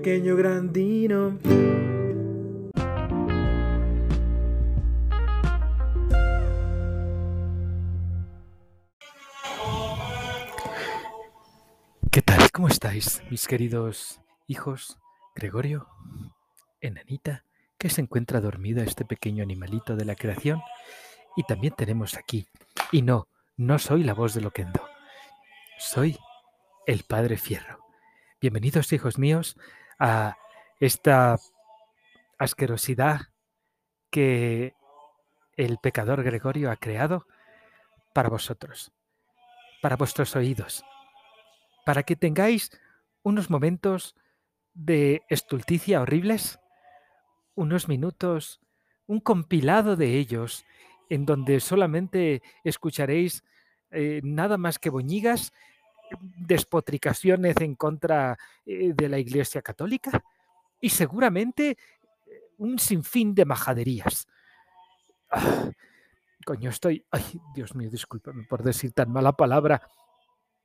pequeño grandino. ¿Qué tal? ¿Cómo estáis, mis queridos hijos? Gregorio, enanita, que se encuentra dormida este pequeño animalito de la creación. Y también tenemos aquí, y no, no soy la voz de Loquendo, soy el Padre Fierro. Bienvenidos, hijos míos, a esta asquerosidad que el pecador Gregorio ha creado para vosotros, para vuestros oídos, para que tengáis unos momentos de estulticia horribles, unos minutos, un compilado de ellos, en donde solamente escucharéis eh, nada más que boñigas, despotricaciones en contra eh, de la Iglesia Católica y seguramente eh, un sinfín de majaderías. Ah, coño, estoy... Ay, Dios mío, discúlpame por decir tan mala palabra.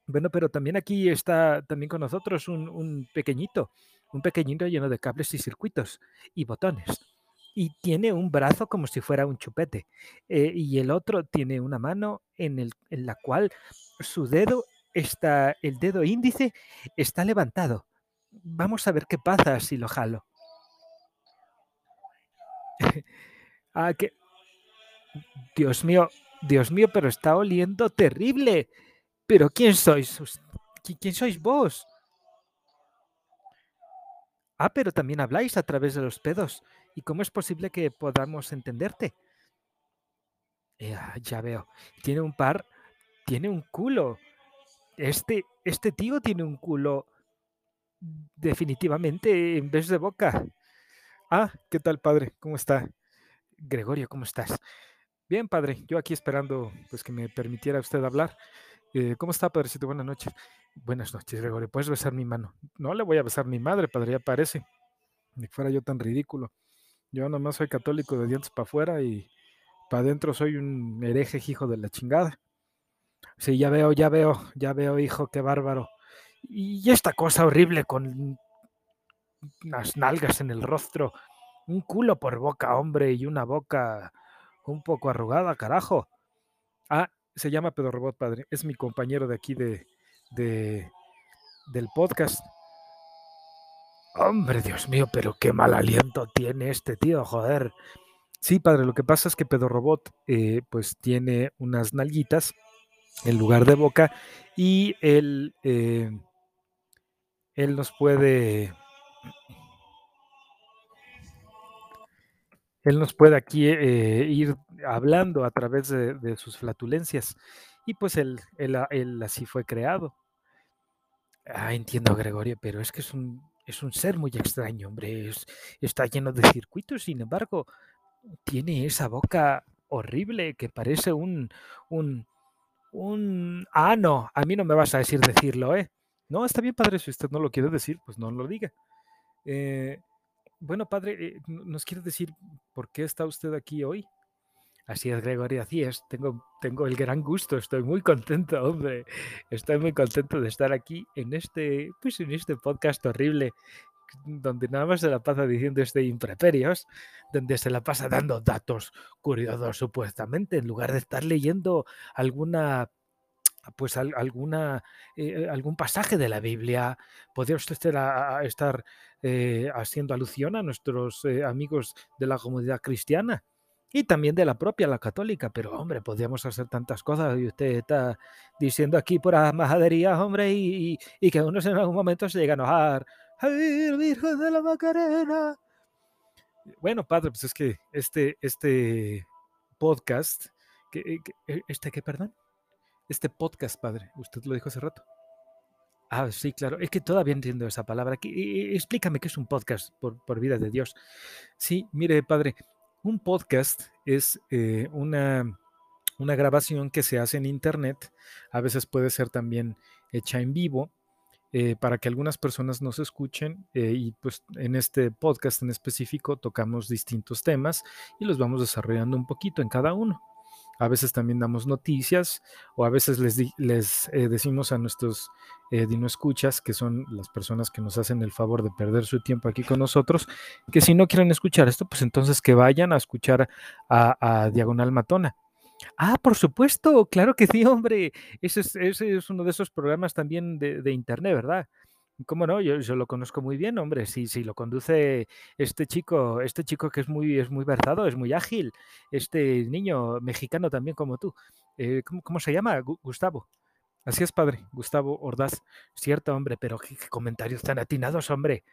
Bueno, pero también aquí está también con nosotros un, pequeñito, un pequeñito lleno de cables y circuitos y botones. Y tiene un brazo como si fuera un chupete. eh, y el otro tiene una mano en, el, en la cual su dedo está, el dedo índice está levantado. Vamos a ver qué pasa si lo jalo. ah, que... Dios mío, Dios mío, pero está oliendo terrible. Pero ¿quién sois? ¿Quién sois vos? Ah, pero también habláis a través de los pedos. ¿Y cómo es posible que podamos entenderte? Eh, ya veo. Tiene un par, tiene un culo. Este, este tío tiene un culo definitivamente en vez de boca. Ah, ¿qué tal, padre? ¿Cómo está? Gregorio, ¿cómo estás? Bien, padre. Yo aquí esperando pues que me permitiera usted hablar. Eh, ¿cómo está, padrecito? Buenas noches. Buenas noches, Gregorio. ¿Puedes besar mi mano? No le voy a besar mi madre, padre, ya parece. Ni fuera yo tan ridículo. Yo nomás soy católico de dientes para afuera y para adentro soy un hereje hijo de la chingada. Sí, ya veo, ya veo, ya veo, hijo, qué bárbaro. Y esta cosa horrible con unas nalgas en el rostro, un culo por boca, hombre, y una boca un poco arrugada, carajo. Ah, se llama Pedro Robot, padre. Es mi compañero de aquí de, de del podcast. Hombre, Dios mío, pero qué mal aliento tiene este tío, joder. Sí, padre, lo que pasa es que Pedro Robot eh, pues tiene unas nalguitas en lugar de boca y él, eh, él nos puede él nos puede aquí eh, ir hablando a través de, sus flatulencias y pues él, él así fue creado. Ah, entiendo, Gregorio, pero es que es un, es un ser muy extraño, hombre. es- está lleno de circuitos, sin embargo, tiene esa boca horrible que parece un, un, un... Ah, no, a mí no me vas a decir decirlo, ¿eh? No, está bien, padre, si usted no lo quiere decir, pues no lo diga. Eh, bueno, padre, eh, ¿nos quiere decir por qué está usted aquí hoy? Así es, Gregorio, así es. Tengo, tengo el gran gusto, estoy muy contento, hombre. Estoy muy contento de estar aquí en este, pues en este podcast horrible, donde nada más se la pasa diciendo este impreperios, donde se la pasa dando datos curiosos supuestamente, en lugar de estar leyendo alguna pues al- alguna, eh, algún pasaje de la Biblia, podría usted estar, a- a- estar eh, haciendo alusión a nuestros eh, amigos de la comunidad cristiana y también de la propia, la católica, pero hombre, podríamos hacer tantas cosas y usted está diciendo aquí pura majadería, hombre, y, y- y que uno en algún momento se llega a enojar. ¡Ay, Virgen de la Macarena! Bueno, padre, pues es que este, este podcast, que, que- ¿este qué, perdón? Este podcast, padre, usted lo dijo hace rato. Ah, sí, claro. Es que todavía entiendo esa palabra. Eh, eh, Explícame qué es un podcast, por, por vida de Dios. Sí, mire, padre, un podcast es eh, una, una grabación que se hace en Internet. A veces puede ser también hecha en vivo eh, para que algunas personas nos escuchen. eh, y pues en este podcast en específico tocamos distintos temas y los vamos desarrollando un poquito en cada uno. a veces también damos noticias o a veces les, eh, decimos a nuestros eh, dino escuchas, que son las personas que nos hacen el favor de perder su tiempo aquí con nosotros, que si no quieren escuchar esto, pues entonces que vayan a escuchar a, Diagonal Matona. Ah, por supuesto, claro que sí, hombre. Ese es, ese es uno de esos programas también de, internet, ¿verdad? ¿Cómo no? Yo, lo conozco muy bien, hombre. Sí, sí, lo conduce este chico, este chico que es muy, es muy versado, es muy ágil. Este niño mexicano también como tú. Eh, ¿cómo, se llama? Gustavo. Así es, padre. Gustavo Ordaz. Cierto, hombre, pero qué, comentarios tan atinados, hombre.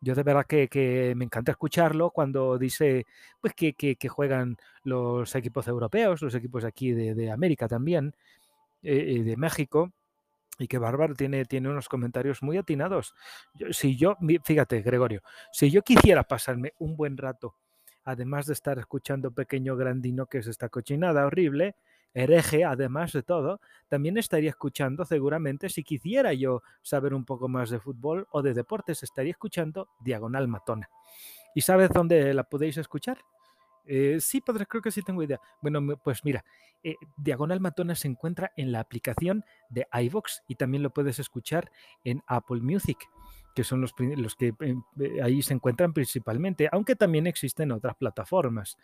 Yo de verdad que, me encanta escucharlo cuando dice pues que, que, juegan los equipos europeos, los equipos aquí de, América también, eh, de México y que Bárbaro tiene, tiene unos comentarios muy atinados. si yo, fíjate, Gregorio, si yo quisiera pasarme un buen rato, además de estar escuchando Pequeño Grandino, que es esta cochinada horrible, hereje, además de todo, también estaría escuchando seguramente, si quisiera yo saber un poco más de fútbol o de deportes, estaría escuchando Diagonal Matona. ¿Y sabes dónde la podéis escuchar? Eh, sí, padre, creo que sí tengo idea. Bueno, pues mira, eh, Diagonal Matona se encuentra en la aplicación de iVox y también lo puedes escuchar en Apple Music, que son los, que eh, ahí se encuentran principalmente, aunque también existen otras plataformas.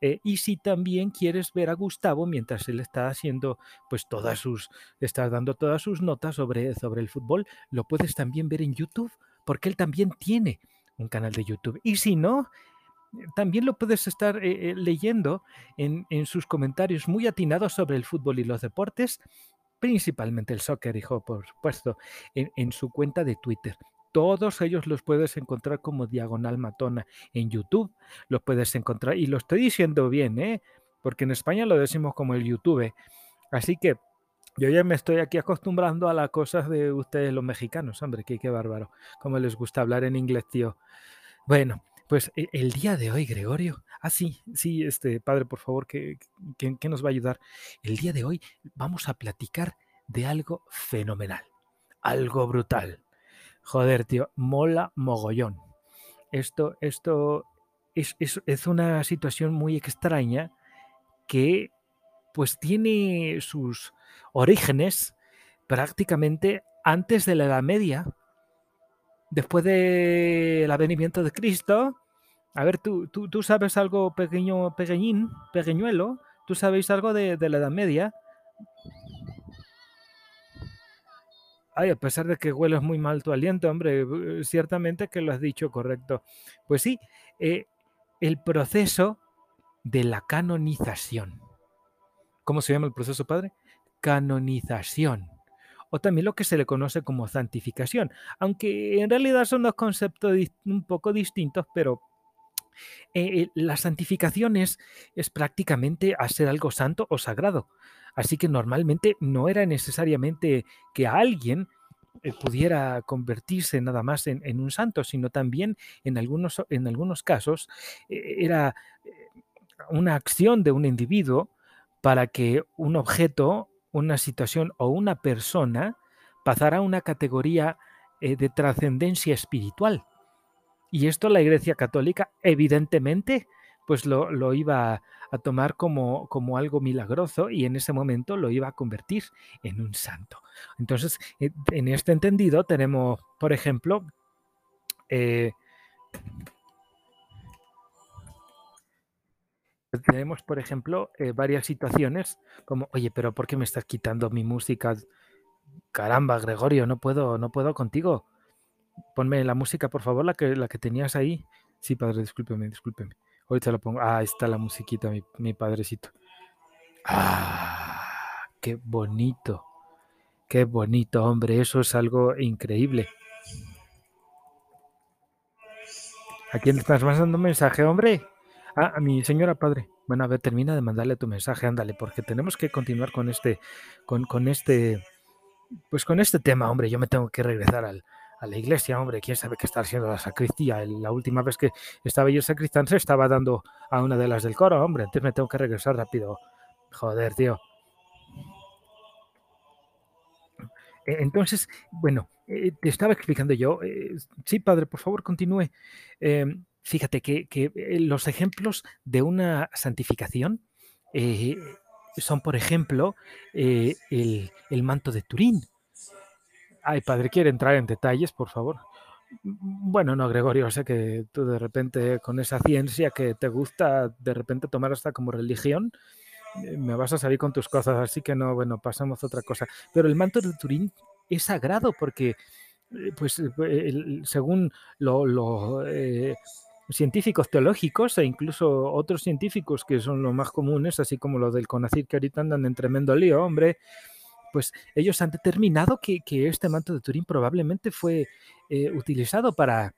y si también quieres ver a Gustavo mientras él está haciendo, pues todas sus, está dando todas sus notas sobre, sobre el fútbol, lo puedes también ver en YouTube, porque él también tiene un canal de YouTube. Y si no, también lo puedes estar eh, eh, leyendo en, sus comentarios muy atinados sobre el fútbol y los deportes, principalmente el soccer, hijo, por supuesto, en, su cuenta de Twitter. Todos ellos los puedes encontrar como Diagonal Matona en YouTube. Los puedes encontrar, y lo estoy diciendo bien, ¿eh? porque en España lo decimos como el YouTube. Así que yo ya me estoy aquí acostumbrando a las cosas de ustedes los mexicanos, hombre, qué, qué bárbaro. Cómo les gusta hablar en inglés, tío. Bueno, pues e, el día de hoy, Gregorio. Ah, sí, sí, este padre, por favor, ¿qué, nos va a ayudar? El día de hoy vamos a platicar de algo fenomenal, algo brutal. Joder, tío, mola mogollón. Esto, esto es, es una situación muy extraña que pues tiene sus orígenes prácticamente antes de la Edad Media, después del avenimiento de Cristo, a ver, ¿tú, tú, sabes algo pequeño, pequeñín, pequeñuelo? ¿Tú sabéis algo de, la Edad Media? Ay, a pesar de que hueles muy mal tu aliento, hombre, eh, ciertamente que lo has dicho correcto. Pues sí, eh, el proceso de la canonización. ¿Cómo se llama el proceso, padre? Canonización. O también lo que se le conoce como santificación, aunque en realidad son dos conceptos un poco distintos, pero eh, la santificación es, prácticamente hacer algo santo o sagrado. Así que normalmente no era necesariamente que alguien eh, pudiera convertirse nada más en, un santo, sino también en algunos, en algunos casos eh, era una acción de un individuo para que un objeto, una situación o una persona pasara a una categoría de trascendencia espiritual. Y esto la Iglesia Católica, evidentemente, pues lo, iba a tomar como, como, algo milagroso y en ese momento lo iba a convertir en un santo. Entonces, eh, en este entendido tenemos, por ejemplo, eh, tenemos, por ejemplo, eh, varias situaciones como, oye, pero ¿por qué me estás quitando mi música? Caramba, Gregorio, no puedo, no puedo contigo. Ponme la música, por favor, la que, la que tenías ahí. Sí, padre, discúlpeme, discúlpeme. Ahorita lo pongo. Ah, está la musiquita, mi, mi padrecito. Ah, qué bonito. Qué bonito, hombre. Eso es algo increíble. ¿A quién estás mandando un mensaje, hombre? Ah, a mi señora padre. Bueno, a ver, termina de mandarle tu mensaje, ándale, porque tenemos que continuar con este, con, con este, pues con este tema, hombre. Yo me tengo que regresar al, a la iglesia, hombre, quién sabe qué está haciendo la sacristía. La última vez que estaba yo sacristán se estaba dando a una de las del coro, hombre, entonces me tengo que regresar rápido. Joder, tío. E, entonces, bueno, eh, te estaba explicando yo. Eh, sí, padre, por favor, continúe. Em, fíjate que, eh, los ejemplos de una santificación son, por ejemplo, el, el manto de Turín. Ay, padre, ¿quiere entrar en detalles, por favor? Bueno, no, Gregorio, sé que tú de repente con esa ciencia que te gusta de repente tomar hasta como religión, eh, me vas a salir con tus cosas, así que no, bueno, pasamos a otra cosa. Pero el manto de Turín es sagrado porque, eh, pues, eh, según lo, lo, eh, científicos teológicos e incluso otros científicos que son los más comunes, así como los del CONACYT que ahorita andan en tremendo lío, hombre, pues ellos han determinado que, que este manto de Turín probablemente fue eh, utilizado para,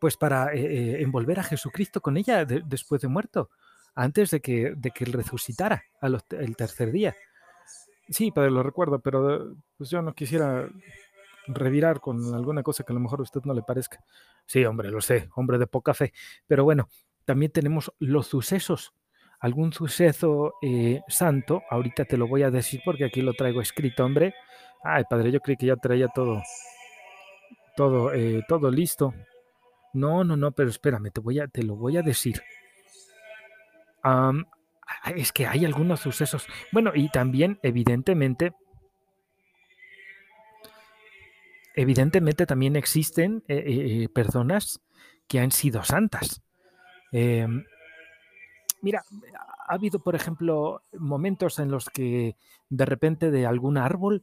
pues para eh, eh, envolver a Jesucristo con ella de- después de muerto, antes de que, de que resucitara a los- el tercer día. Sí, padre, lo recuerdo, pero pues yo no quisiera revirar con alguna cosa que a lo mejor a usted no le parezca. Sí, hombre, lo sé, hombre de poca fe. Pero bueno, también tenemos los sucesos. Algún suceso eh, santo, ahorita te lo voy a decir porque aquí lo traigo escrito, hombre. Ay, padre, yo creí que ya traía todo, todo, eh, todo listo. No, no, no, pero espérame, te voy a, te lo voy a decir. Ah, es que hay algunos sucesos. Bueno, y también, evidentemente, evidentemente también existen eh, eh, personas que han sido santas. Mira, ha habido, por ejemplo, momentos en los que de repente de algún árbol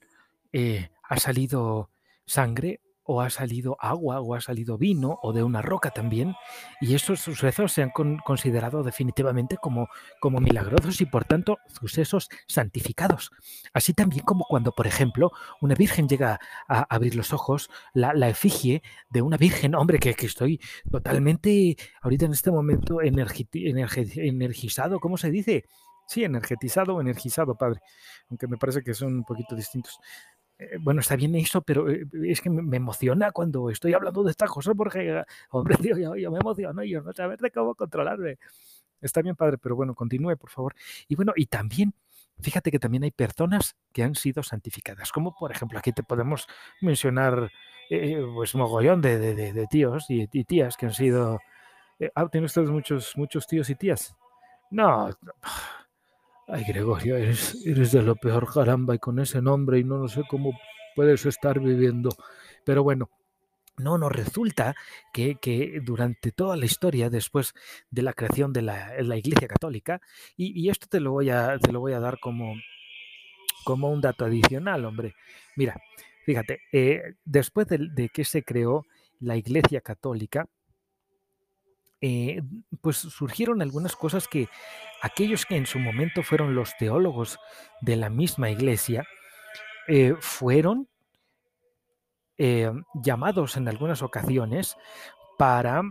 eh, ha salido sangre o ha salido agua o ha salido vino o de una roca también y esos sucesos se han con- considerado definitivamente como, como milagrosos y por tanto sucesos santificados. Así también como cuando, por ejemplo, una virgen llega a abrir los ojos, la, la efigie de una virgen, hombre, que, estoy totalmente ahorita en este momento energe- energizado, ¿cómo se dice? Sí, energetizado o energizado, padre, aunque me parece que son un poquito distintos. Eh, bueno, está bien eso, pero eh, es que me emociona cuando estoy hablando de estas cosas porque, hombre, tío, yo, yo me emociono y yo no saber de cómo controlarme. Está bien, padre, pero bueno, continúe, por favor. Y bueno, y también, fíjate que también hay personas que han sido santificadas, como por ejemplo aquí te podemos mencionar, eh, pues mogollón de, de- de- de tíos y, y tías que han sido... eh, ah, ¿tienen ustedes muchos, muchos tíos y tías? No, Ay, Gregorio, eres, eres de lo peor, caramba, y con ese nombre, y no, sé cómo puedes estar viviendo. Pero bueno, no nos resulta que, que durante toda la historia, después de la creación de la, la Iglesia Católica, y, y esto te lo voy a, te lo voy a dar como, como un dato adicional, hombre. Mira, fíjate, eh, después de, de que se creó la Iglesia Católica, eh, pues surgieron algunas cosas que aquellos que en su momento fueron los teólogos de la misma iglesia, eh, fueron eh, llamados en algunas ocasiones para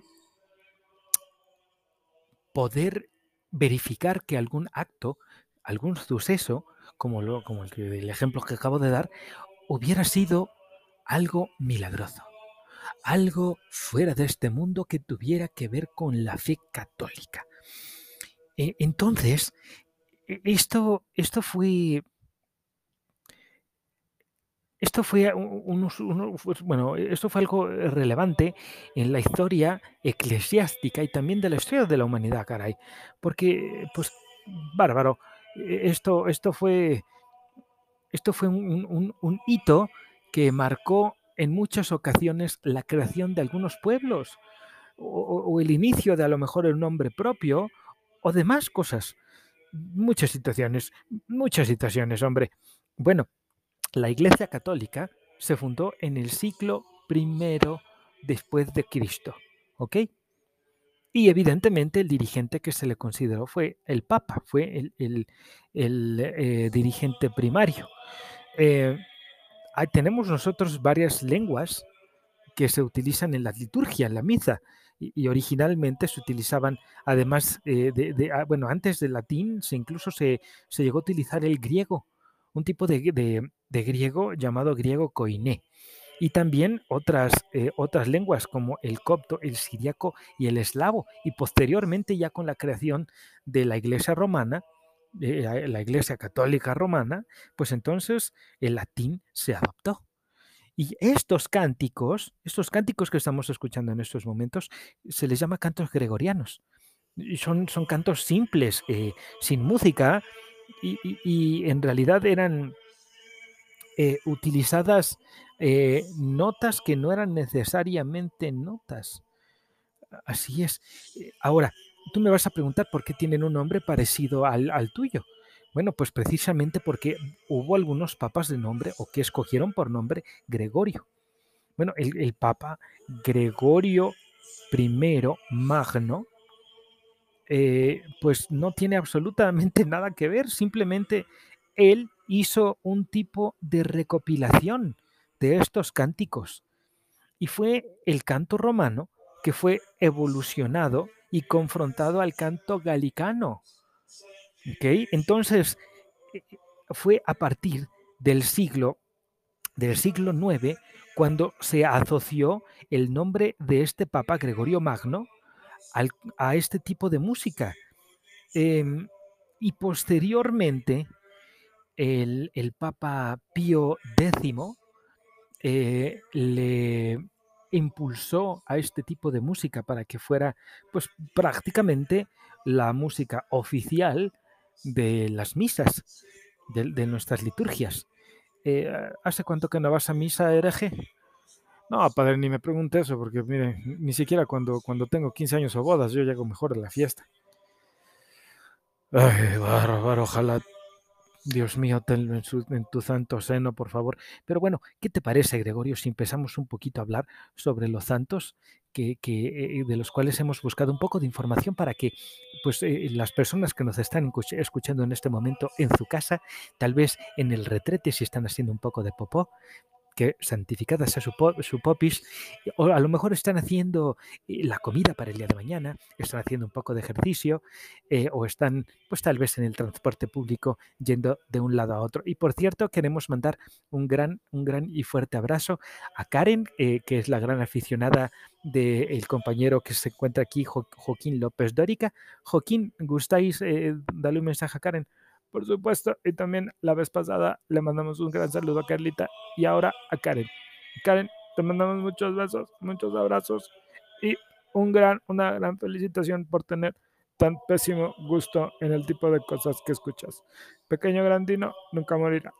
poder verificar que algún acto, algún suceso, como, lo, como el, ejemplo que acabo de dar, hubiera sido algo milagroso, algo fuera de este mundo que tuviera que ver con la fe católica. Eh, entonces, e- esto, esto fue Esto fue pues, bueno, esto fue algo relevante en la historia eclesiástica y también de la historia de la humanidad, caray. Porque, pues, bárbaro. Esto, esto fue, esto fue un hito que marcó en muchas ocasiones la creación de algunos pueblos o, el inicio de a lo mejor el nombre propio o demás cosas. Muchas situaciones, muchas situaciones, hombre. Bueno, la Iglesia Católica se fundó en el siglo primero después de Cristo, ¿ok? Y evidentemente el dirigente que se le consideró fue el Papa, fue el, el- eh, dirigente primario. Eh, tenemos nosotros varias lenguas que se utilizan en la liturgia, en la misa, y, originalmente se utilizaban, además eh, de, ah, bueno, antes del latín se incluso se, se llegó a utilizar el griego, un tipo de, de- griego llamado griego koiné, y también otras, eh, otras lenguas como el copto, el siriaco y el eslavo, y posteriormente ya con la creación de la iglesia romana, la iglesia católica romana, pues entonces el latín se adoptó. Y estos cánticos, estos cánticos que estamos escuchando en estos momentos, se les llama cantos gregorianos. Son, son cantos simples, eh, sin música, y, en realidad eran eh, utilizadas eh, notas que no eran necesariamente notas. Así es. Ahora, tú me vas a preguntar por qué tienen un nombre parecido al, tuyo. Bueno, pues precisamente porque hubo algunos papas de nombre o que escogieron por nombre Gregorio. Bueno, el, papa Gregorio I Magno, eh, pues no tiene absolutamente nada que ver, simplemente él hizo un tipo de recopilación de estos cánticos y fue el canto romano que fue evolucionado y confrontado al canto galicano. Entonces, eh, fue a partir del siglo, del siglo IX cuando se asoció el nombre de este Papa Gregorio Magno a este tipo de música. Em, y posteriormente, el, Papa Pío X eh, le impulsó a este tipo de música para que fuera pues prácticamente la música oficial de las misas, de, nuestras liturgias. Eh, ¿Hace cuánto que no vas a misa, hereje? No, padre, ni me pregunte eso, porque mire, ni siquiera cuando, cuando tengo 15 años o bodas yo llego mejor a la fiesta. Ay, bárbaro, ojalá Dios mío, tenlo en, tu santo seno, por favor. Pero bueno, ¿qué te parece, Gregorio, si empezamos un poquito a hablar sobre los santos que, eh, de los cuales hemos buscado un poco de información para que pues, eh, las personas que nos están escuchando en este momento en su casa, tal vez en el retrete si están haciendo un poco de popó, que santificada sea su, popis, o a lo mejor están haciendo eh, la comida para el día de mañana, están haciendo un poco de ejercicio, eh, o están, pues tal vez en el transporte público yendo de un lado a otro. Y por cierto, queremos mandar un gran, un gran y fuerte abrazo a Karen, eh, que es la gran aficionada del compañero que se encuentra aquí, Joaquín López Dórica. Joaquín, ¿gustáis darle un mensaje a Karen? Por supuesto. Y también la vez pasada le mandamos un gran saludo a Carlita y ahora a Karen. Karen, te mandamos muchos besos, muchos abrazos y un gran, una gran felicitación por tener tan pésimo gusto en el tipo de cosas que escuchas. Pequeño grandino nunca morirá.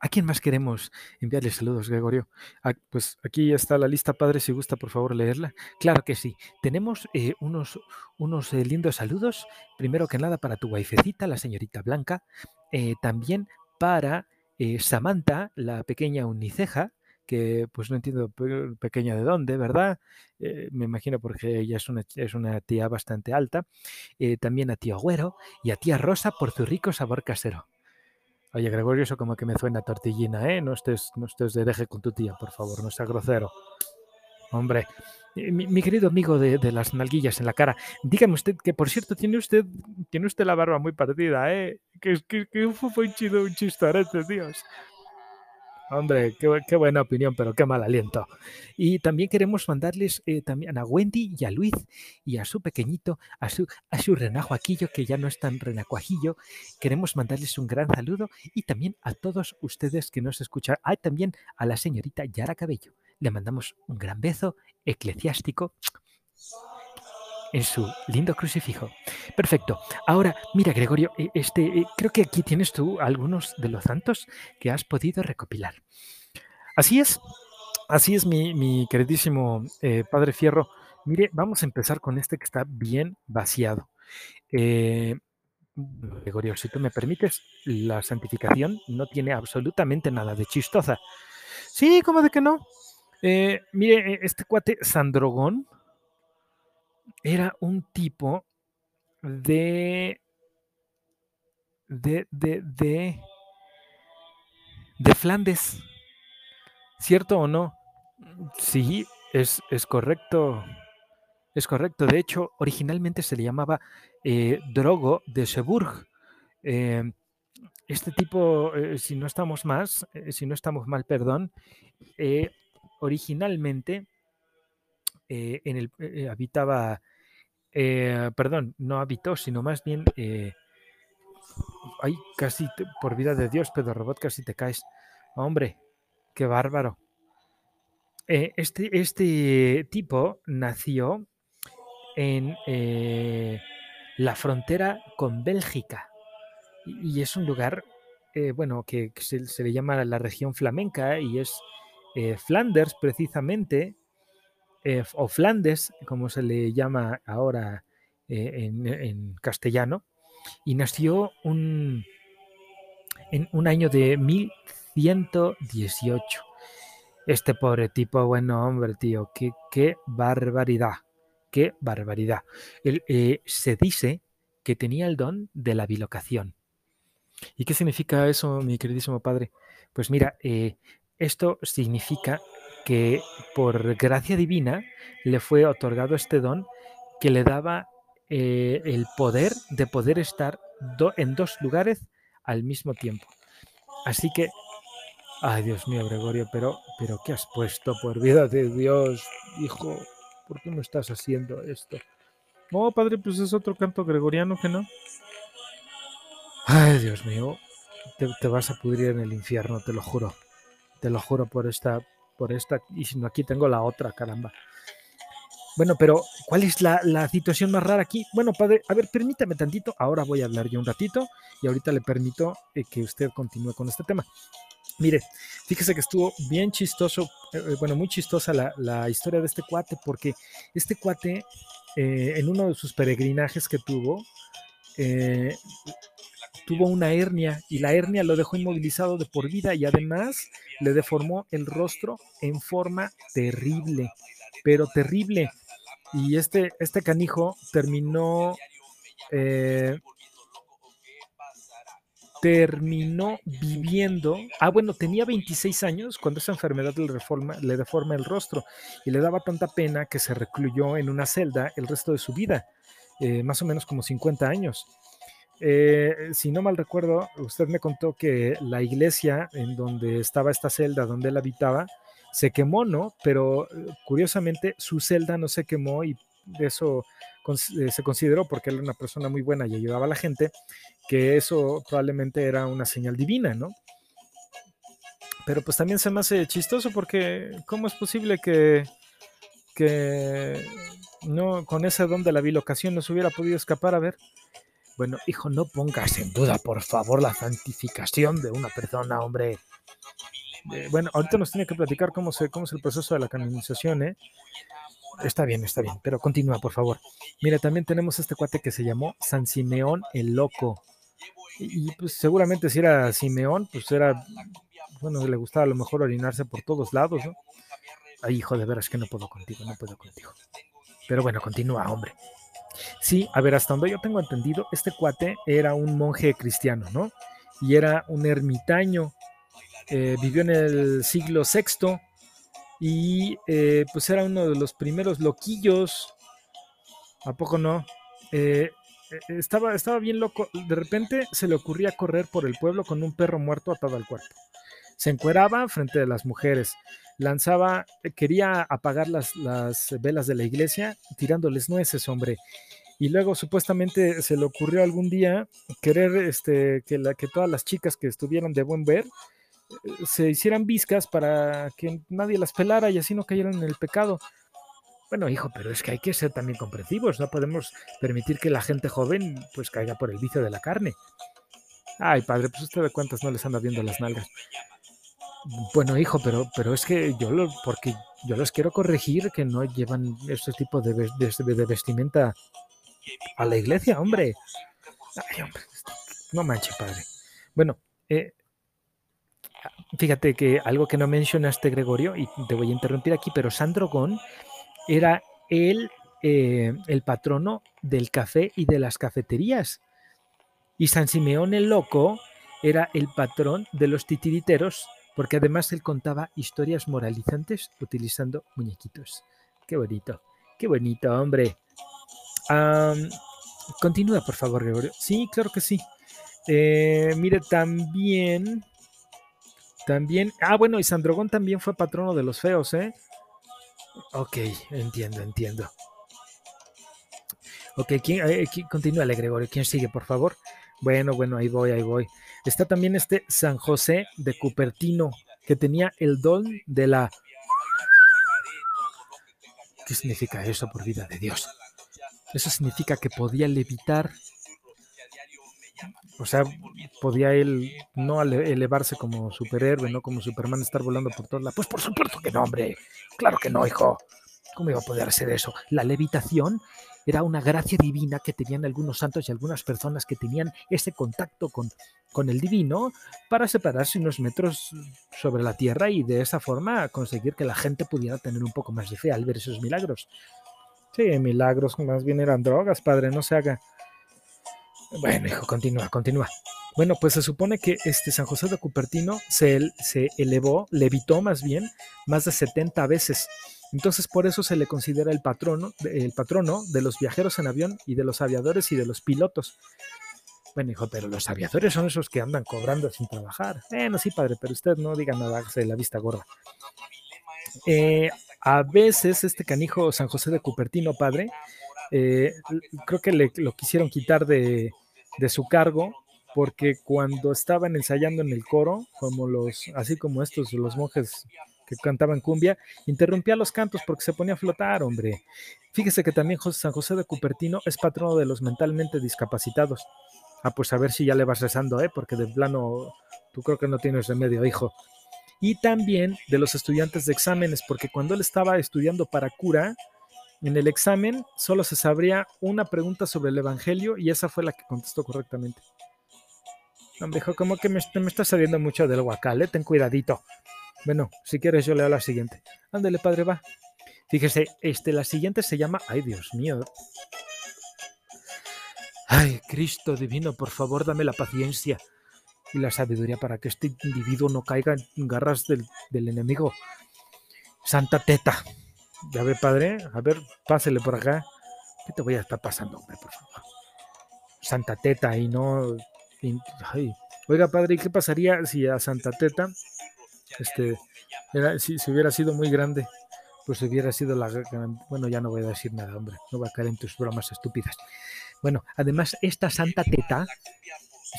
¿A quién más queremos enviarle saludos, Gregorio? Ah, pues aquí está la lista, padre, si gusta, por favor, leerla. Claro que sí. Tenemos eh, unos, unos eh, lindos saludos, primero que nada para tu waifecita, la señorita Blanca, eh, también para Samantha, la pequeña uniceja, que pues no entiendo pequeña de dónde, ¿verdad? me imagino porque ella es una, es una tía bastante alta. también a tío Agüero y a tía Rosa por su rico sabor casero. Oye, Gregorio, eso como que me suena tortillina, ¿eh? No estés, no estés de hereje con tu tía, por favor, no sea grosero. Hombre, mi, querido amigo de, las nalguillas en la cara, dígame usted que, por cierto, tiene usted, tiene usted la barba muy partida, ¿eh? Que, que, que fue un chido, un chistorete, Dios. Hombre, qué, buena opinión, pero qué mal aliento. Y también queremos mandarles eh, también a Wendy y a Luis y a su pequeñito, a su, a su renajuaquillo, que ya no es tan renacuajillo. Queremos mandarles un gran saludo y también a todos ustedes que nos escuchan. Ah, también a la señorita Yara Cabello. Le mandamos un gran beso eclesiástico en su lindo crucifijo. Perfecto. Ahora, mira, Gregorio, e, este, eh, creo que aquí tienes tú algunos de los santos que has podido recopilar. Así es, así es, mi, queridísimo eh, Padre Fierro. Mire, vamos a empezar con este que está bien vaciado. Eh, Gregorio, si tú me permites, la santificación no tiene absolutamente nada de chistosa. Sí, ¿cómo de que no? mire, este cuate Sandrogón, era un tipo de, de, de, de, de Flandes. ¿Cierto o no? Sí, es, es, correcto. Es correcto. De hecho, originalmente se le llamaba eh, Drogo de Seburg. Eh, este tipo, eh, si no estamos más, si no estamos mal, perdón, originalmente en el, habitaba eh, perdón, no habitó, sino más bien, eh, ay, casi por vida de Dios, Pedro Robot, casi te caes. Hombre, qué bárbaro. Eh, este, este tipo nació en la frontera con Bélgica. y, es un lugar, bueno, que, se, le llama la región flamenca y es Flanders precisamente, eh, o Flandes, como se le llama ahora en, en, castellano, y nació un, en un año de 1118. Este pobre tipo, bueno, hombre, tío, qué, barbaridad, qué barbaridad. Él, se dice que tenía el don de la bilocación. ¿Y qué significa eso, mi queridísimo padre? Pues mira, eh, esto significa que por gracia divina le fue otorgado este don que le daba eh, el poder de poder estar en dos lugares al mismo tiempo. Así que, ay Dios mío, Gregorio, pero, pero ¿qué has puesto? Por vida de Dios, hijo, ¿por qué me estás haciendo esto? No, padre, pues es otro canto gregoriano que no. Ay, Dios mío, te, vas a pudrir en el infierno, te lo juro. Te lo juro por esta, por esta, y si no, aquí tengo la otra, caramba. Bueno, pero ¿cuál es la, situación más rara aquí? Bueno, padre, a ver, permítame tantito, ahora voy a hablar yo un ratito y ahorita le permito eh, que usted continúe con este tema. Mire, fíjese que estuvo bien chistoso, eh, eh, bueno, muy chistosa la, historia de este cuate, porque este cuate, en uno de sus peregrinajes que tuvo, tuvo una hernia y la hernia lo dejó inmovilizado de por vida y además le deformó el rostro en forma terrible, pero terrible. Y este, este canijo terminó, eh, terminó viviendo, ah bueno, tenía 26 años cuando esa enfermedad le, reforma, le deforma el rostro y le daba tanta pena que se recluyó en una celda el resto de su vida, eh, más o menos como 50 años. Eh, si no mal recuerdo, usted me contó que la iglesia en donde estaba esta celda, donde él habitaba, se quemó, ¿no? Pero eh, curiosamente su celda no se quemó y eso eh, se consideró, porque él era una persona muy buena y ayudaba a la gente, que eso probablemente era una señal divina, ¿no? Pero pues también se me hace chistoso porque ¿cómo es posible que, no con ese don de la bilocación no se hubiera podido escapar? A ver, bueno, hijo, no pongas en duda, por favor, la santificación de una persona, hombre. Eh, bueno, ahorita nos tiene que platicar cómo, se, cómo es el proceso de la canonización, ¿eh? Está bien, está bien, pero continúa, por favor. Mira, también tenemos este cuate que se llamó San Simeón el Loco. Y, pues seguramente si era Simeón, pues era, bueno, le gustaba a lo mejor orinarse por todos lados, ¿no? Ay, hijo, de veras que no puedo contigo, no puedo contigo. Pero bueno, continúa, hombre. Sí, a ver, hasta donde yo tengo entendido, este cuate era un monje cristiano, ¿no? Y era un ermitaño eh, vivió en el siglo VI y eh, pues era uno de los primeros loquillos. ¿A poco no? Eh, estaba, estaba bien loco. De repente se le ocurría correr por el pueblo con un perro muerto atado al cuerpo. Se encueraba frente a las mujeres. Lanzaba, quería apagar las, las velas de la iglesia tirándoles nueces, hombre y luego supuestamente se le ocurrió algún día querer este, que, todas las chicas que estuvieran de buen ver se hicieran viscas para que nadie las pelara y así no cayeran en el pecado. Bueno, hijo, pero es que hay que ser también comprensivos, no podemos permitir que la gente joven pues caiga por el vicio de la carne. Ay, padre, pues usted de cuántas no les anda viendo las nalgas. Bueno, hijo, pero, pero es que yo lo, porque yo los quiero corregir que no llevan este tipo de, vestimenta a la iglesia, hombre. Ay, hombre, no manche, padre. Bueno, eh, Fíjate que algo que no mencionaste, Gregorio, y te voy a interrumpir aquí, pero Sandro Gon era el, eh, el patrono del café y de las cafeterías. Y San Simeón el Loco era el patrón de los titiriteros, porque además él contaba historias moralizantes utilizando muñequitos. Qué bonito, qué bonito, hombre. continúa, por favor, Gregorio. Sí, claro que sí. Eh, mire, también también, ah, bueno, y Sandrogón también fue patrono de los feos, ¿eh? Ok, entiendo, entiendo. Ok, ¿quién, eh, continúa, Gregorio. ¿Quién sigue, por favor? Bueno, bueno, ahí voy, ahí voy. Está también este San José de Cupertino, que tenía el don de la... ¿Qué significa eso por vida de Dios? Eso significa que podía levitar. O sea, podía él no elevarse como superhéroe, no como Superman, estar volando por todos lados. Pues por supuesto que no, hombre. Claro que no, hijo. ¿Cómo iba a poder hacer eso? La levitación era una gracia divina que tenían algunos santos y algunas personas que tenían ese contacto con, con el divino para separarse unos metros sobre la tierra y de esa forma conseguir que la gente pudiera tener un poco más de fe al ver esos milagros. Sí, milagros más bien eran drogas, padre, no se haga. Bueno, hijo, continúa, continúa. Bueno, pues se supone que este San José de Cupertino se, se elevó, levitó más bien, más de 70 veces. Entonces por eso se le considera el patrono, el patrono de los viajeros en avión y de los aviadores y de los pilotos. Bueno, hijo, pero los aviadores son esos que andan cobrando sin trabajar. Bueno, sí, padre, pero usted no diga nada de la vista gorda. Eh, a veces este canijo San José de Cupertino, padre, eh, creo que le, lo quisieron quitar de, de su cargo porque cuando estaban ensayando en el coro, como los, así como estos, los monjes que cantaban cumbia, interrumpía los cantos porque se ponía a flotar, hombre. Fíjese que también San José de Cupertino es patrono de los mentalmente discapacitados. Ah, pues a ver si ya le vas rezando, ¿eh? Porque de plano tú creo que no tienes remedio, hijo. Y también de los estudiantes de exámenes, porque cuando él estaba estudiando para cura, en el examen solo se sabría una pregunta sobre el Evangelio y esa fue la que contestó correctamente. Hombre, hijo, como que me, me está saliendo mucho del guacal, ¿eh? Ten cuidadito. Bueno, si quieres yo leo la siguiente. Ándale, padre, va. Fíjese, este, la siguiente se llama... Ay, Dios mío. Ay, Cristo divino, por favor, dame la paciencia y la sabiduría para que este individuo no caiga en garras del, enemigo. Santa Teta. Ya ve, padre. A ver, pásele por acá. ¿Qué te voy a estar pasando, hombre, por favor? Santa Teta y no... Ay. Oiga, padre, ¿y qué pasaría si a Santa Teta este, si, hubiera sido muy grande, pues hubiera sido la... Bueno, ya no voy a decir nada, hombre, no voy a caer en tus bromas estúpidas. Bueno, además, esta santa teta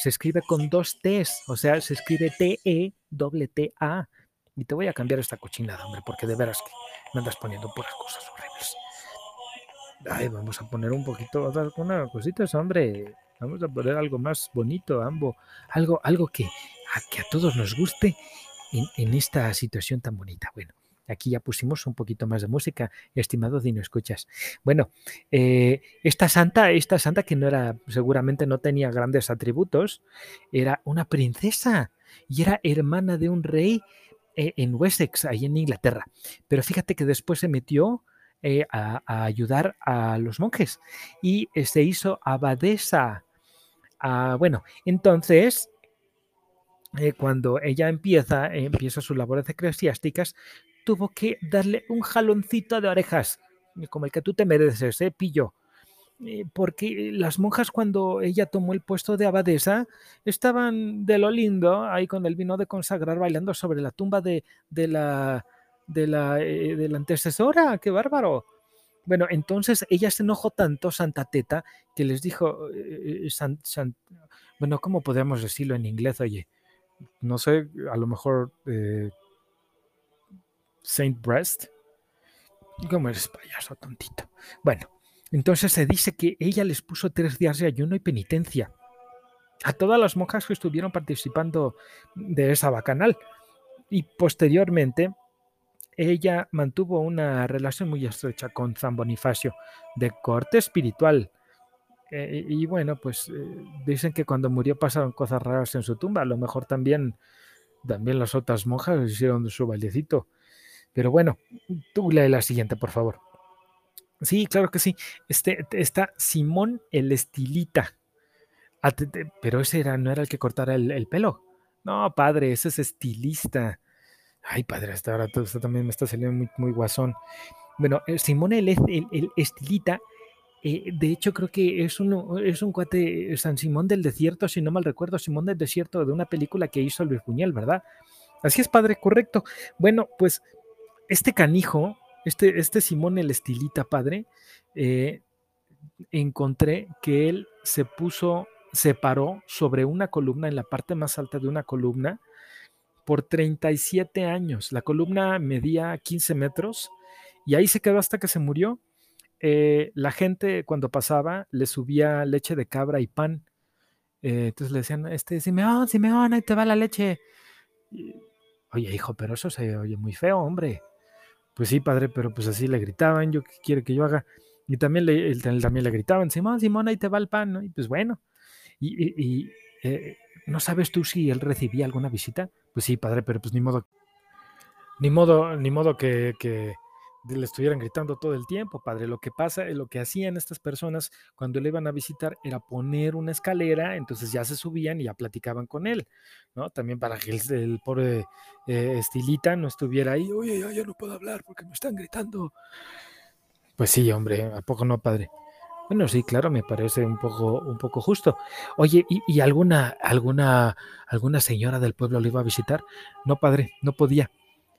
se escribe con dos T's, o sea, se escribe T-E-T-A. Y te voy a cambiar esta cochinada, hombre, porque de veras que me andas poniendo puras cosas horribles. Ay, vamos a poner un poquito, una cositas, hombre. Vamos a poner algo más bonito, ambos. Algo, algo que, a, que a todos nos guste en, esta situación tan bonita. Bueno, aquí ya pusimos un poquito más de música, estimado Dino Escuchas. Bueno, eh, esta santa, esta santa que no era, seguramente no tenía grandes atributos, era una princesa y era hermana de un rey eh, en Wessex, ahí en Inglaterra. Pero fíjate que después se metió eh, a, ayudar a los monjes y se hizo abadesa. Ah, bueno, entonces eh, cuando ella empieza, empieza sus labores eclesiásticas, tuvo que darle un jaloncito de orejas, como el que tú te mereces, ¿eh, pillo? Eh, porque las monjas cuando ella tomó el puesto de abadesa estaban de lo lindo ahí con el vino de consagrar bailando sobre la tumba de, de la de la, eh, de la antecesora, qué bárbaro. Bueno, entonces ella se enojó tanto, Santa Teta, que les dijo, bueno, ¿cómo podemos decirlo en inglés? Oye, no sé, a lo mejor eh, Saint Breast. ¿Cómo eres payaso, tontito? Bueno, entonces se dice que ella les puso tres días de ayuno y penitencia a todas las monjas que estuvieron participando de esa bacanal. Y posteriormente, ella mantuvo una relación muy estrecha con San Bonifacio, de corte espiritual, eh, y bueno, pues eh, dicen que cuando murió pasaron cosas raras en su tumba. A lo mejor también, también las otras monjas hicieron su bailecito. Pero bueno, tú lee la siguiente, por favor. Sí, claro que sí. Este, está Simón el Estilita. Ah, pero ese era, no era el que cortara el, pelo. No, padre, ese es estilista. Ay, padre, hasta ahora todo también me está saliendo muy, muy guasón. Bueno, eh, Simón el, el Estilita eh, de hecho, creo que es un, es un cuate San Simón del Desierto, si no mal recuerdo, Simón del Desierto de una película que hizo Luis Buñuel, ¿verdad? Así es, padre, correcto. Bueno, pues este canijo, este, este Simón el Estilita, padre, eh, encontré que él se puso, se paró sobre una columna, en la parte más alta de una columna, por 37 años. La columna medía 15 metros y ahí se quedó hasta que se murió. Eh, la gente cuando pasaba le subía leche de cabra y pan. Eh, entonces le decían, este, Simeón, Simeón, ahí te va la leche. oye, hijo, pero eso se oye muy feo, hombre. Pues sí, padre, pero pues así le gritaban, yo qué quiere que yo haga. Y también le, él, también le gritaban, Simón, Simón, ahí te va el pan, ¿no? Y pues bueno. Y, eh, ¿no sabes tú si él recibía alguna visita? Pues sí, padre, pero pues ni modo, ni modo, ni modo que, que le estuvieran gritando todo el tiempo, padre. Lo que pasa, lo que hacían estas personas cuando le iban a visitar era poner una escalera, entonces ya se subían y ya platicaban con él, ¿no? También para que el, pobre eh, Estilita no estuviera ahí, oye, ya no puedo hablar porque me están gritando. Pues sí, hombre, ¿a poco no, padre? Bueno, sí, claro, me parece un poco, un poco justo. Oye, ¿y, alguna, alguna, alguna señora del pueblo lo iba a visitar? No, padre, no podía.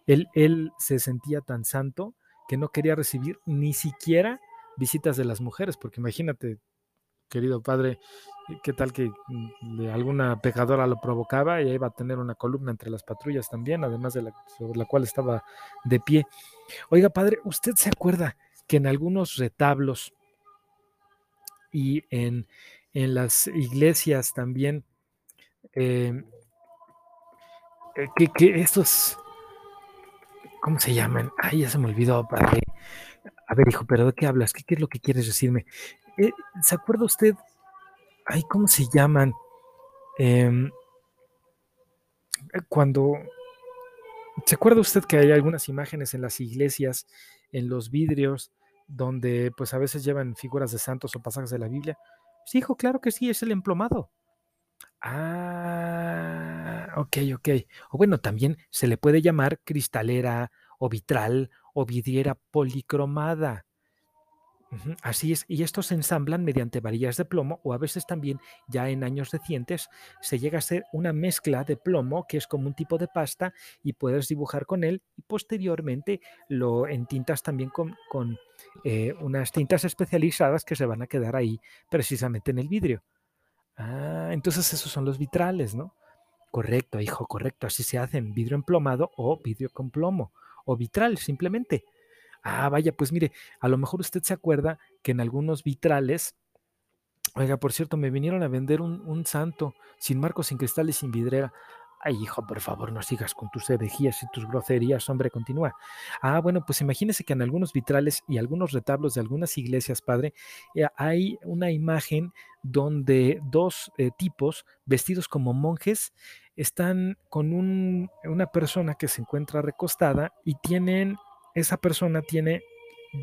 Él, él se sentía tan santo que no quería recibir ni siquiera visitas de las mujeres, porque imagínate, querido padre, qué tal que mm, alguna pecadora lo provocaba y iba a tener una columna entre las patrullas también, además de la sobre la cual estaba de pie. Oiga, padre, ¿usted se acuerda que en algunos retablos y en, en las iglesias también, em, eh, que, que estos ¿Cómo se llaman? Ay, ya se me olvidó, padre. A ver, hijo, pero ¿de qué hablas? ¿Qué, es lo que quieres decirme? Eh, ¿Se acuerda usted? Ay, ¿cómo se llaman? Em, cuando... ¿Se acuerda usted que hay algunas imágenes en las iglesias, en los vidrios, donde pues a veces llevan figuras de santos o pasajes de la Biblia? Sí, hijo, claro que sí, es el emplomado. Ah, ok, ok. O bueno, también se le puede llamar cristalera o vitral o vidriera policromada. así es, y estos se ensamblan mediante varillas de plomo o a veces también ya en años recientes se llega a ser una mezcla de plomo que es como un tipo de pasta y puedes dibujar con él y posteriormente lo entintas también con, eh, unas tintas especializadas que se van a quedar ahí precisamente en el vidrio. Ah, entonces esos son los vitrales, ¿no? Correcto, hijo, correcto. Así se hacen, vidrio emplomado o vidrio con plomo, o vitral, simplemente. Ah, vaya, pues mire, a lo mejor usted se acuerda que en algunos vitrales, oiga, por cierto, me vinieron a vender un, un santo, sin marcos, sin cristales, sin vidrera. Ay, hijo, por favor, no sigas con tus herejías y tus groserías, hombre, continúa. Ah, bueno, pues imagínese que en algunos vitrales y algunos retablos de algunas iglesias, padre, eh, hay una imagen donde dos eh, tipos vestidos como monjes están con una persona que se encuentra recostada y tienen, esa persona tiene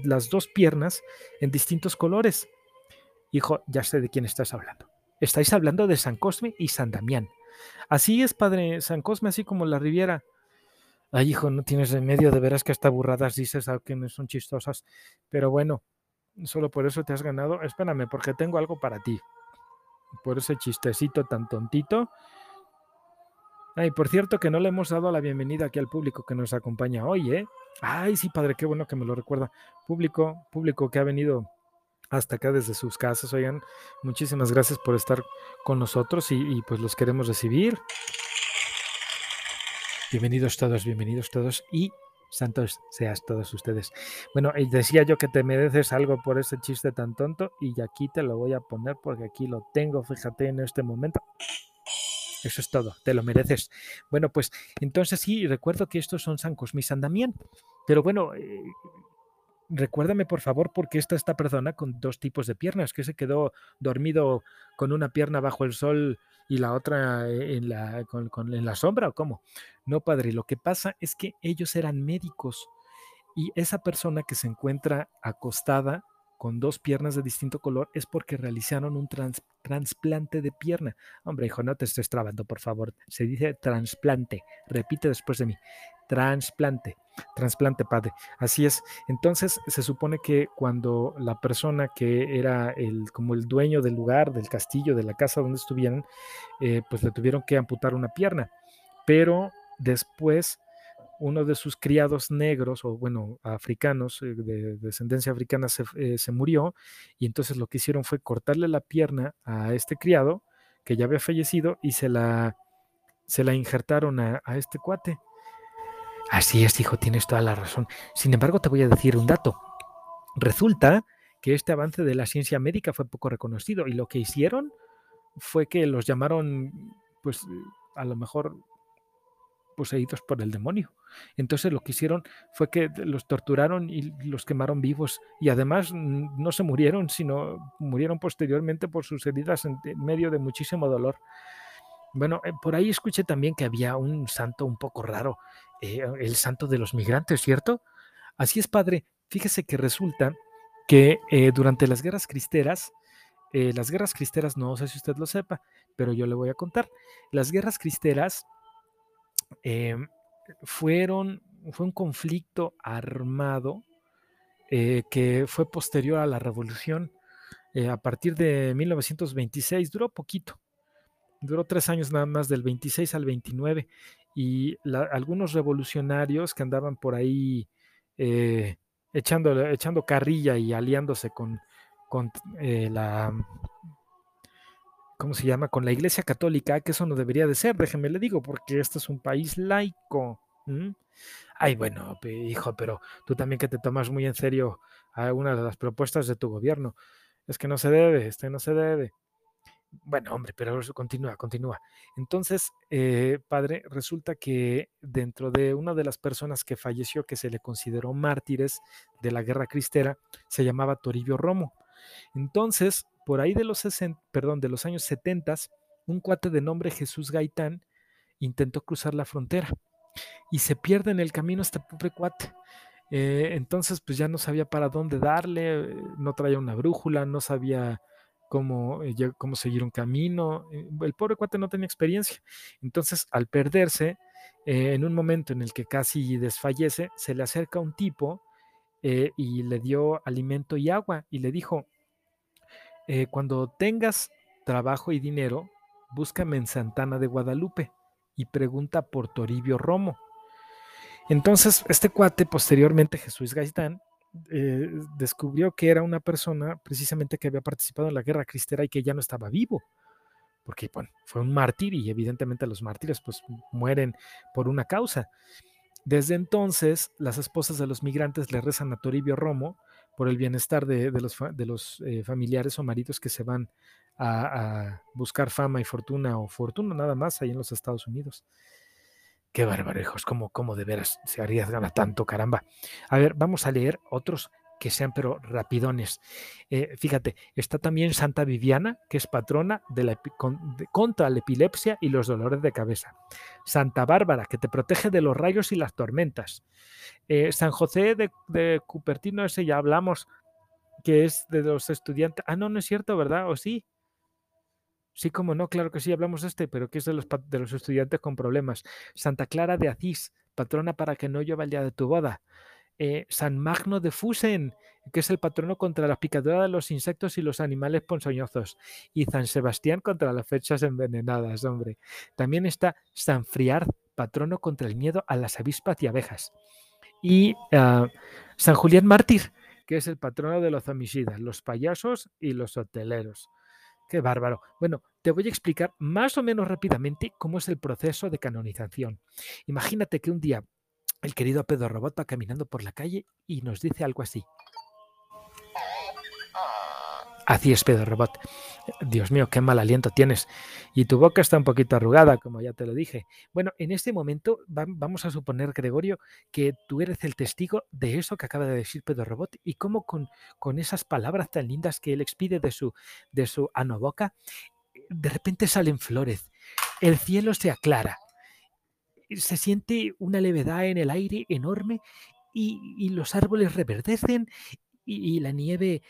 las dos piernas en distintos colores. Hijo, ya sé de quién estás hablando. Estáis hablando de San Cosme y San Damián. Así es, padre San Cosme, así como la Riviera. Ay, hijo, no tienes remedio, de veras que hasta burradas dices, aunque no son chistosas. Pero bueno, solo por eso te has ganado. Espérame, porque tengo algo para ti. Por ese chistecito tan tontito. Ay, por cierto que no le hemos dado la bienvenida aquí al público que nos acompaña hoy, ¿eh? Ay, sí, padre, qué bueno que me lo recuerda. Público, público que ha venido hasta acá desde sus casas. Oigan, muchísimas gracias por estar con nosotros y, pues los queremos recibir. Bienvenidos todos, bienvenidos todos y santos seas todos ustedes. Bueno, decía yo que te mereces algo por ese chiste tan tonto y aquí te lo voy a poner porque aquí lo tengo, fíjate en este momento. Eso es todo, te lo mereces. Bueno, pues entonces sí, recuerdo que estos son San Cosme y San Damián. Pero bueno, eh, recuérdame por favor por qué está esta persona con dos tipos de piernas, que se quedó dormido con una pierna bajo el sol y la otra eh, en la, en la sombra o cómo. No, padre, lo que pasa es que ellos eran médicos y esa persona que se encuentra acostada con dos piernas de distinto color es porque realizaron un trasplante de pierna. Hombre, hijo, no te estés trabando, por favor. Se dice trasplante. Repite después de mí. Trasplante. Trasplante, padre. Así es. Entonces, se supone que cuando la persona que era el, como el dueño del lugar, del castillo, de la casa donde estuvieran, eh, pues le tuvieron que amputar una pierna. Pero después uno de sus criados negros, o bueno, africanos, eh, de, descendencia africana, eh, se, murió y entonces lo que hicieron fue cortarle la pierna a este criado, que ya había fallecido, y se la, se la injertaron a, a este cuate. Así es, hijo, tienes toda la razón. Sin embargo, te voy a decir un dato. Resulta que este avance de la ciencia médica fue poco reconocido y lo que hicieron fue que los llamaron, pues a lo mejor poseídos por el demonio. Entonces lo que hicieron fue que los torturaron y los quemaron vivos. Y además no se murieron, sino murieron posteriormente por sus heridas en medio de muchísimo dolor. Bueno, eh, por ahí escuché también que había un santo un poco raro, eh, el santo de los migrantes, ¿cierto? Así es, padre. Fíjese que resulta que eh, durante las guerras cristeras, las guerras cristeras, no sé si usted lo sepa, pero yo le voy a contar. Las guerras cristeras Em, fueron, fue un conflicto armado eh, que fue posterior a la revolución. Eh, a partir de 1926, duró poquito, duró tres años nada más, del 26 al 29, y algunos revolucionarios que andaban por ahí eh, echando, echando carrilla y aliándose con, con la ¿cómo se llama? Con la Iglesia Católica, que eso no debería de ser, déjeme le digo, porque este es un país laico. Ay, bueno, hijo, pero tú también que te tomas muy en serio algunas de las propuestas de tu gobierno. Es que no se debe, este no se debe. Bueno, hombre, pero continúa, continúa. Entonces, eh, padre, resulta que dentro de una de las personas que falleció, que se le consideró mártires de la guerra cristera, se llamaba Toribio Romo. Entonces, por ahí de los, perdón, de los años 70, un cuate de nombre Jesús Gaitán intentó cruzar la frontera y se pierde en el camino este pobre cuate. Eh, entonces, pues ya no sabía para dónde darle, no traía una brújula, no sabía cómo, eh, cómo seguir un camino. Eh, el pobre cuate no tenía experiencia. Entonces, al perderse, en un momento en el que casi desfallece, se le acerca un tipo y le dio alimento y agua y le dijo, eh, cuando tengas trabajo y dinero, búscame en Santana de Guadalupe y pregunta por Toribio Romo. Entonces, este cuate, posteriormente Jesús Gaitán, eh, descubrió que era una persona precisamente que había participado en la guerra cristera y que ya no estaba vivo, porque bueno, fue un mártir y evidentemente los mártires pues mueren por una causa. Desde entonces, las esposas de los migrantes le rezan a Toribio Romo por el bienestar de, los, de los eh, familiares o maridos que se van a, buscar fama y fortuna o fortuna nada más ahí en los Estados Unidos. Qué bárbaro, hijos, cómo, cómo de veras se arriesgan a tanto, caramba. A ver, vamos a leer otros que sean pero rapidones. Eh, fíjate, está también Santa Viviana, que es patrona de la, contra la epilepsia y los dolores de cabeza. Santa Bárbara, que te protege de los rayos y las tormentas. Eh, San José de, Cupertino, ese ya hablamos, que es de los estudiantes. Ah, no, no es cierto, ¿verdad? ¿O sí? Sí, como no, claro que sí, hablamos de este, pero que es de los, de los estudiantes con problemas. Santa Clara de Asís, patrona para que no llueva el día de tu boda. Eh, San Magno de Fusen, que es el patrono contra la picadura de los insectos y los animales ponzoñosos, y San Sebastián contra las fechas envenenadas, hombre. También está San Friard, patrono contra el miedo a las avispas y abejas. Y ah, San Julián Mártir, que es el patrono de los homicidas, los payasos y los hoteleros. Qué bárbaro. Bueno, te voy a explicar más o menos rápidamente cómo es el proceso de canonización. Imagínate que un día el querido Pedro Robot va caminando por la calle y nos dice algo así. Así es, Pedro Robot. Dios mío, qué mal aliento tienes. Y tu boca está un poquito arrugada, como ya te lo dije. Bueno, en este momento vamos a suponer, Gregorio, que tú eres el testigo de eso que acaba de decir Pedro Robot y cómo con, con esas palabras tan lindas que él expide de su, de su anoboca, de repente salen flores. El cielo se aclara se siente una levedad en el aire enorme y, los árboles reverdecen y, la nieve,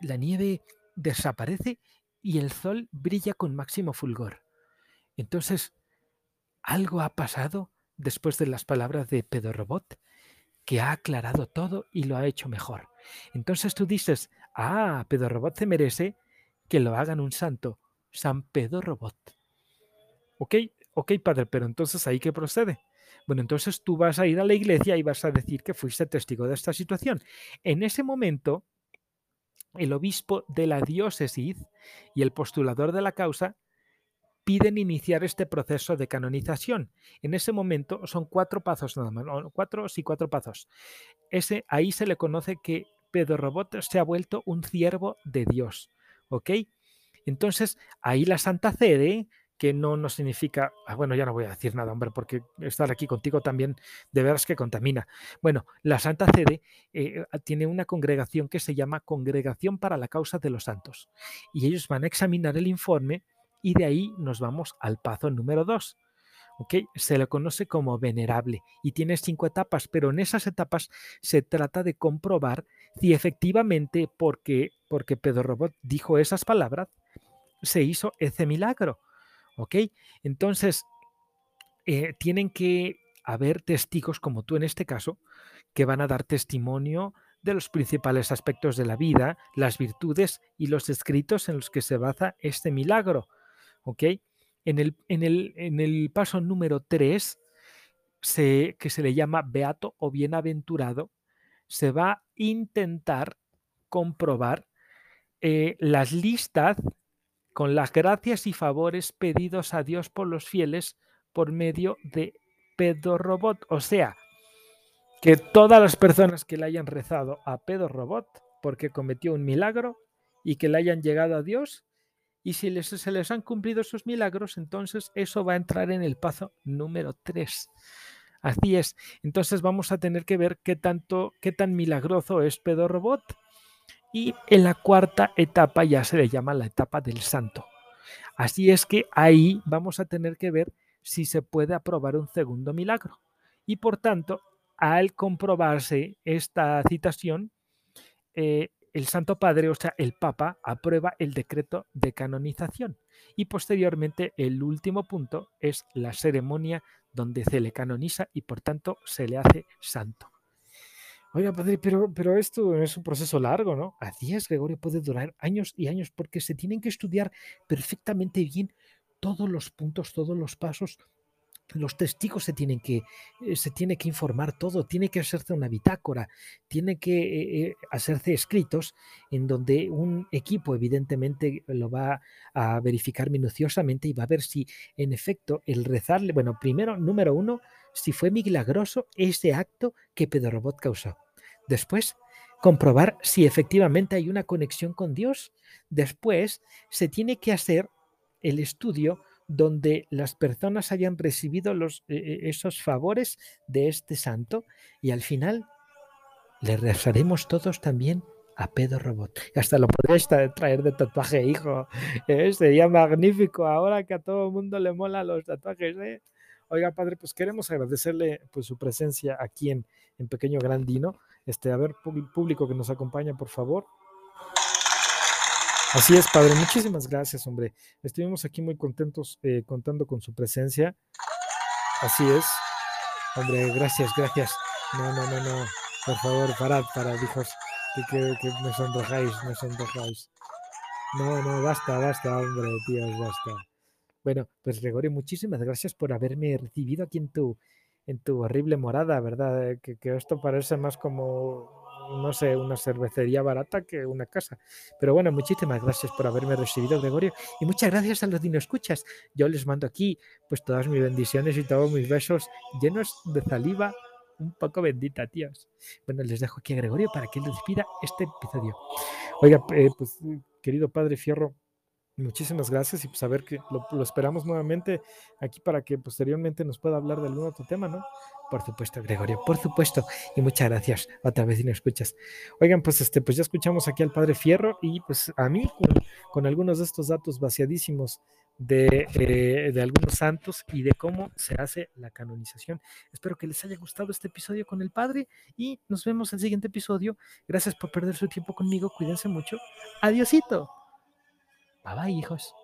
la nieve desaparece y el sol brilla con máximo fulgor. Entonces, algo ha pasado después de las palabras de Pedro Robot que ha aclarado todo y lo ha hecho mejor. Entonces tú dices, ah, Pedro Robot se merece que lo hagan un santo, San Pedro Robot. ¿Ok? Ok, padre, pero entonces ahí qué procede. Bueno, entonces tú vas a ir a la iglesia y vas a decir que fuiste testigo de esta situación. En ese momento, el obispo de la diócesis y el postulador de la causa piden iniciar este proceso de canonización. En ese momento son cuatro pasos nada más, cuatro sí cuatro pasos. Ese ahí se le conoce que Pedro Robot se ha vuelto un siervo de Dios, ¿ok? Entonces, ahí la Santa Sede, que no, no significa, ah, bueno, ya no voy a decir nada, hombre, porque estar aquí contigo también de veras que contamina. Bueno, la Santa Sede eh, tiene una congregación que se llama Congregación para la Causa de los Santos. Y ellos van a examinar el informe y de ahí nos vamos al paso número dos. Se le conoce como venerable y tiene cinco etapas, pero en esas etapas se trata de comprobar si efectivamente, porque, porque Pedro Robot dijo esas palabras, se hizo ese milagro. Entonces, eh, tienen que haber testigos, como tú en este caso, que van a dar testimonio de los principales aspectos de la vida, las virtudes y los escritos en los que se basa este milagro. En el, en el, en el paso número 3, se, que se le llama beato o bienaventurado, se va a intentar comprobar eh, las listas con las gracias y favores pedidos a Dios por los fieles por medio de Pedro Robot. O sea, que todas las personas que le hayan rezado a Pedro Robot porque cometió un milagro y que le hayan llegado a Dios, y si se les han cumplido esos milagros, entonces eso va a entrar en el paso número 3. Así es. Entonces vamos a tener que ver qué tanto, qué tan milagroso es Pedro Robot. Y en la cuarta etapa ya se le llama la etapa del santo. Así es que ahí vamos a tener que ver si se puede aprobar un segundo milagro. Y por tanto, al comprobarse esta citación, eh, el Santo Padre, o sea, el Papa, aprueba el decreto de canonización. Y posteriormente, el último punto es la ceremonia donde se le canoniza y por tanto se le hace santo. Oiga, padre, pero, pero esto es un proceso largo, ¿no? Así es, Gregorio, puede durar años y años porque se tienen que estudiar perfectamente bien todos los puntos, todos los pasos los testigos se tienen que, eh, se tiene que informar todo, tiene que hacerse una bitácora, tiene que eh, eh, hacerse escritos en donde un equipo evidentemente lo va a verificar minuciosamente y va a ver si en efecto el rezarle, bueno, primero, número uno, si fue milagroso ese acto que Pedro Robot causó. Después, comprobar si efectivamente hay una conexión con Dios. Después, se tiene que hacer el estudio donde las personas hayan recibido e, e, esos favores de este santo y al final le rezaremos todos también a Pedro Robot. Hasta lo podréis traer de tatuaje, hijo. ¿eh? Sería magnífico ahora que a todo el mundo le mola los tatuajes. ¿eh? Oiga, padre, pues queremos agradecerle pues, su presencia aquí en, en Pequeño Grandino. Este, a ver, público que nos acompaña, por favor. Así es, padre. Muchísimas gracias, hombre. Estuvimos aquí muy contentos eh, contando con su presencia. Así es. Hombre, gracias, gracias. No, no, no, no. Por favor, parad, parad, hijos. Que, que, que me sonrojáis, me sonrojáis. No, no, basta, basta, hombre, tíos, basta. Bueno, pues Gregorio, muchísimas gracias por haberme recibido aquí en tu, en tu horrible morada, ¿verdad? Que, esto parece más como no sé, una cervecería barata que una casa. Pero bueno, muchísimas gracias por haberme recibido, Gregorio. Y muchas gracias a los Dino Escuchas. Yo les mando aquí pues todas mis bendiciones y todos mis besos llenos de saliva un poco bendita, tíos. Bueno, les dejo aquí a Gregorio para que él despida este episodio. Oiga, eh, pues querido Padre Fierro, Muchísimas gracias y pues a ver que lo, esperamos nuevamente aquí para que posteriormente nos pueda hablar de algún otro tema, ¿no? Por supuesto, Gregorio, por supuesto. Y muchas gracias otra vez si no escuchas. Oigan, pues este, pues ya escuchamos aquí al Padre Fierro y pues a mí con, algunos de estos datos vaciadísimos de, eh, de, algunos santos y de cómo se hace la canonización. Espero que les haya gustado este episodio con el Padre y nos vemos en el siguiente episodio. Gracias por perder su tiempo conmigo. Cuídense mucho. Adiosito. Bye bye, hijos.